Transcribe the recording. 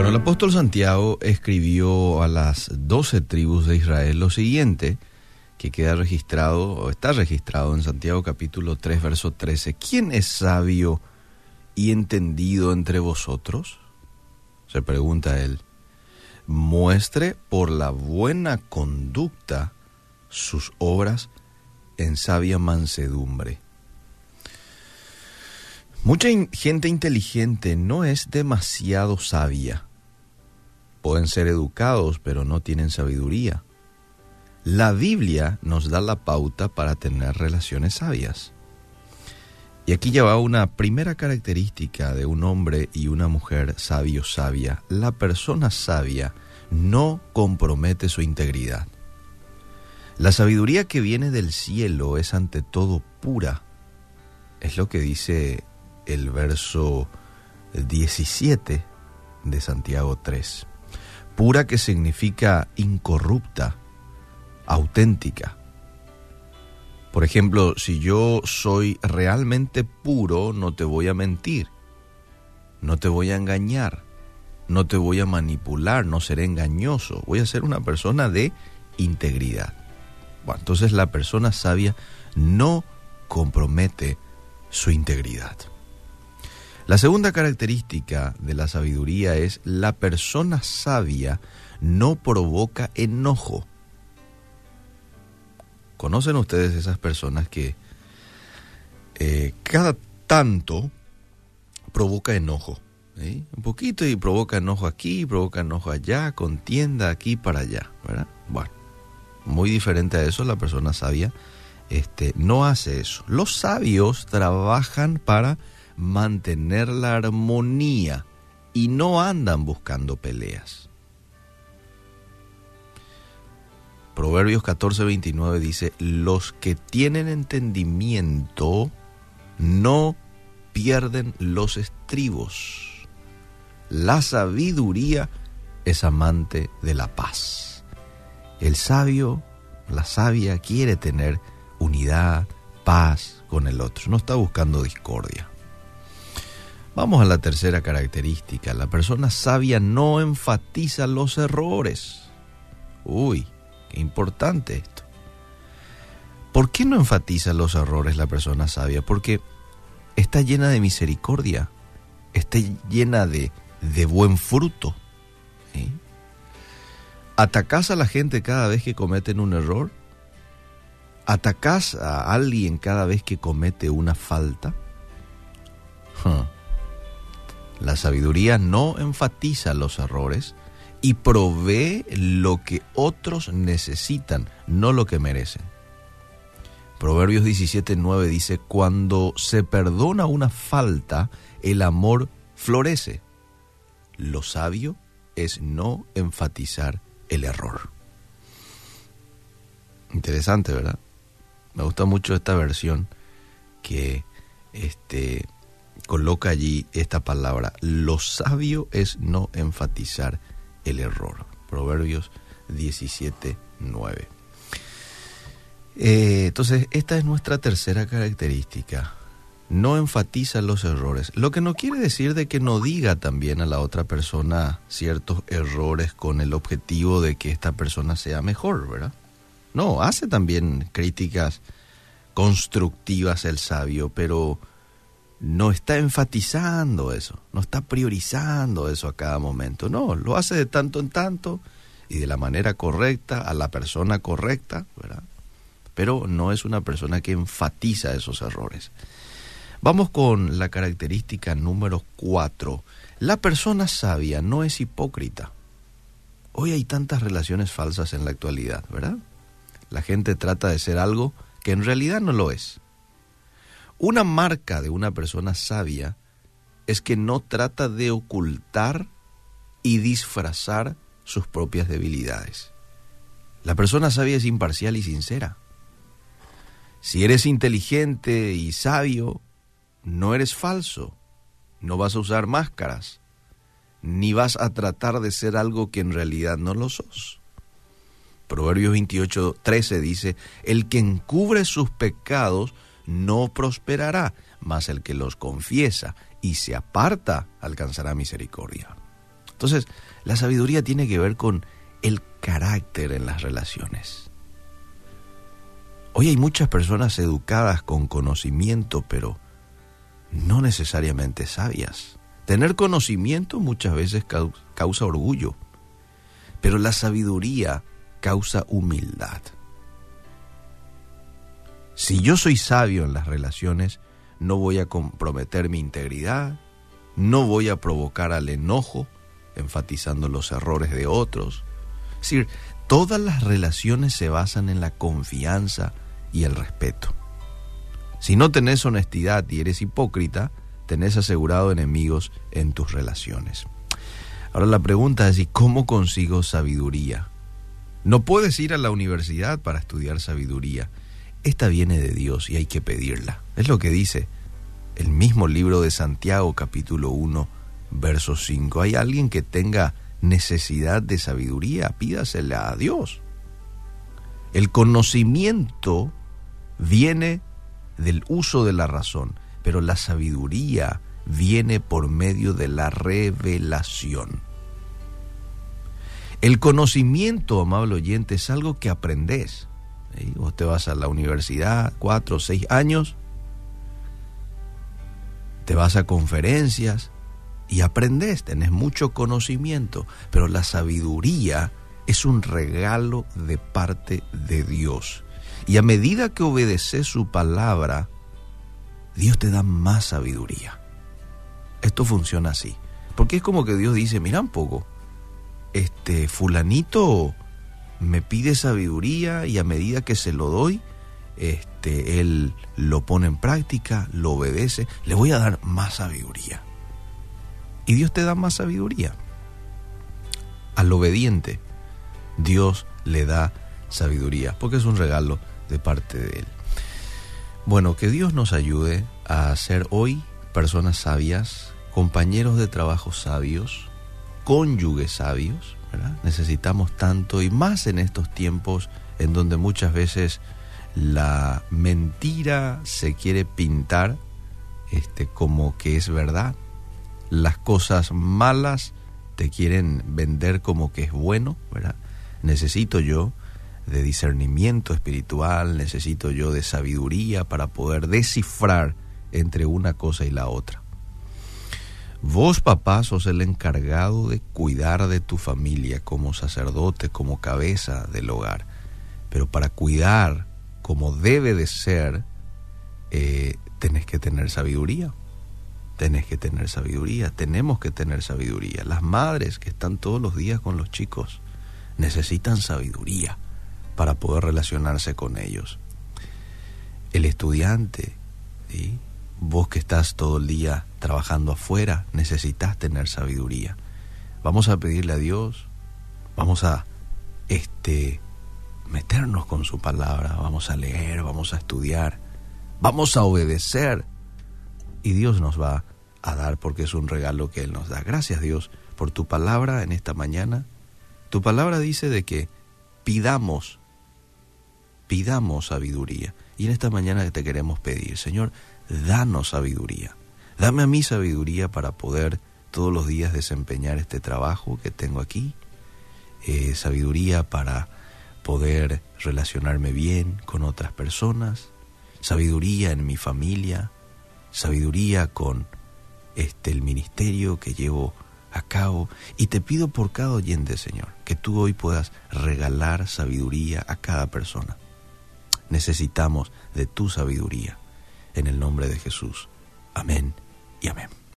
Bueno, el apóstol Santiago escribió a las doce tribus de Israel lo siguiente, que queda registrado, o está registrado en Santiago capítulo 3, verso 13. ¿Quién es sabio y entendido entre vosotros? Se pregunta él. Muestre por la buena conducta sus obras en sabia mansedumbre. Mucha gente inteligente no es demasiado sabia. Pueden ser educados, pero no tienen sabiduría. La Biblia nos da la pauta para tener relaciones sabias. Y aquí ya va una primera característica de un hombre y una mujer sabio sabia. La persona sabia no compromete su integridad. La sabiduría que viene del cielo es ante todo pura. Es lo que dice el verso 17 de Santiago 3. Pura que significa incorrupta, auténtica. Por ejemplo, si yo soy realmente puro, no te voy a mentir, no te voy a engañar, no te voy a manipular, no seré engañoso, voy a ser una persona de integridad. Bueno, entonces la persona sabia no compromete su integridad. La segunda característica de la sabiduría es la persona sabia no provoca enojo. ¿Conocen ustedes esas personas que eh, cada tanto provoca enojo? Un poquito y provoca enojo aquí, provoca enojo allá, contienda aquí para allá, ¿verdad? Bueno, muy diferente a eso, la persona sabia este, no hace eso. Los sabios trabajan para mantener la armonía y no andan buscando peleas. Proverbios 14:29 dice, los que tienen entendimiento no pierden los estribos. La sabiduría es amante de la paz. El sabio, la sabia quiere tener unidad, paz con el otro, no está buscando discordia. Vamos a la tercera característica. La persona sabia no enfatiza los errores. Uy, qué importante esto. ¿Por qué no enfatiza los errores la persona sabia? Porque está llena de misericordia, está llena de, de buen fruto. ¿Atacás a la gente cada vez que cometen un error? ¿Atacás a alguien cada vez que comete una falta? La sabiduría no enfatiza los errores y provee lo que otros necesitan, no lo que merecen. Proverbios 17:9 dice, cuando se perdona una falta, el amor florece. Lo sabio es no enfatizar el error. Interesante, ¿verdad? Me gusta mucho esta versión que este coloca allí esta palabra. Lo sabio es no enfatizar el error. Proverbios 17, 9. Eh, entonces, esta es nuestra tercera característica. No enfatiza los errores. Lo que no quiere decir de que no diga también a la otra persona ciertos errores con el objetivo de que esta persona sea mejor, ¿verdad? No, hace también críticas constructivas el sabio, pero no está enfatizando eso, no está priorizando eso a cada momento. No, lo hace de tanto en tanto y de la manera correcta, a la persona correcta, ¿verdad? Pero no es una persona que enfatiza esos errores. Vamos con la característica número cuatro. La persona sabia no es hipócrita. Hoy hay tantas relaciones falsas en la actualidad, ¿verdad? La gente trata de ser algo que en realidad no lo es. Una marca de una persona sabia es que no trata de ocultar y disfrazar sus propias debilidades. La persona sabia es imparcial y sincera. Si eres inteligente y sabio, no eres falso, no vas a usar máscaras, ni vas a tratar de ser algo que en realidad no lo sos. Proverbios 28, 13 dice, el que encubre sus pecados no prosperará, mas el que los confiesa y se aparta alcanzará misericordia. Entonces, la sabiduría tiene que ver con el carácter en las relaciones. Hoy hay muchas personas educadas con conocimiento, pero no necesariamente sabias. Tener conocimiento muchas veces causa orgullo, pero la sabiduría causa humildad. Si yo soy sabio en las relaciones, no voy a comprometer mi integridad, no voy a provocar al enojo, enfatizando los errores de otros. Es decir, todas las relaciones se basan en la confianza y el respeto. Si no tenés honestidad y eres hipócrita, tenés asegurado enemigos en tus relaciones. Ahora la pregunta es, ¿y cómo consigo sabiduría? No puedes ir a la universidad para estudiar sabiduría. Esta viene de Dios y hay que pedirla. Es lo que dice el mismo libro de Santiago capítulo 1, verso 5. ¿Hay alguien que tenga necesidad de sabiduría? Pídasela a Dios. El conocimiento viene del uso de la razón, pero la sabiduría viene por medio de la revelación. El conocimiento, amable oyente, es algo que aprendes. Vos te vas a la universidad, cuatro o seis años, te vas a conferencias y aprendes, tenés mucho conocimiento, pero la sabiduría es un regalo de parte de Dios. Y a medida que obedeces su palabra, Dios te da más sabiduría. Esto funciona así. Porque es como que Dios dice, mira un poco, este fulanito me pide sabiduría y a medida que se lo doy, este, él lo pone en práctica, lo obedece, le voy a dar más sabiduría. Y Dios te da más sabiduría. Al obediente, Dios le da sabiduría, porque es un regalo de parte de Él. Bueno, que Dios nos ayude a ser hoy personas sabias, compañeros de trabajo sabios, cónyuges sabios, Necesitamos tanto y más en estos tiempos en donde muchas veces la mentira se quiere pintar este, como que es verdad. Las cosas malas te quieren vender como que es bueno. Necesito yo de discernimiento espiritual, necesito yo de sabiduría para poder descifrar entre una cosa y la otra. Vos, papá, sos el encargado de cuidar de tu familia como sacerdote, como cabeza del hogar. Pero para cuidar como debe de ser, eh, tenés que tener sabiduría. Tenés que tener sabiduría, tenemos que tener sabiduría. Las madres que están todos los días con los chicos necesitan sabiduría para poder relacionarse con ellos. El estudiante, vos que estás todo el día trabajando afuera, necesitas tener sabiduría. Vamos a pedirle a Dios, vamos a este meternos con su palabra, vamos a leer, vamos a estudiar, vamos a obedecer y Dios nos va a dar porque es un regalo que Él nos da. Gracias Dios por tu palabra en esta mañana. Tu palabra dice de que pidamos, pidamos sabiduría. Y en esta mañana te queremos pedir, Señor, danos sabiduría. Dame a mí sabiduría para poder todos los días desempeñar este trabajo que tengo aquí. Eh, sabiduría para poder relacionarme bien con otras personas, sabiduría en mi familia, sabiduría con este el ministerio que llevo a cabo y te pido por cada oyente, Señor, que tú hoy puedas regalar sabiduría a cada persona. Necesitamos de tu sabiduría en el nombre de Jesús. Amén y amén.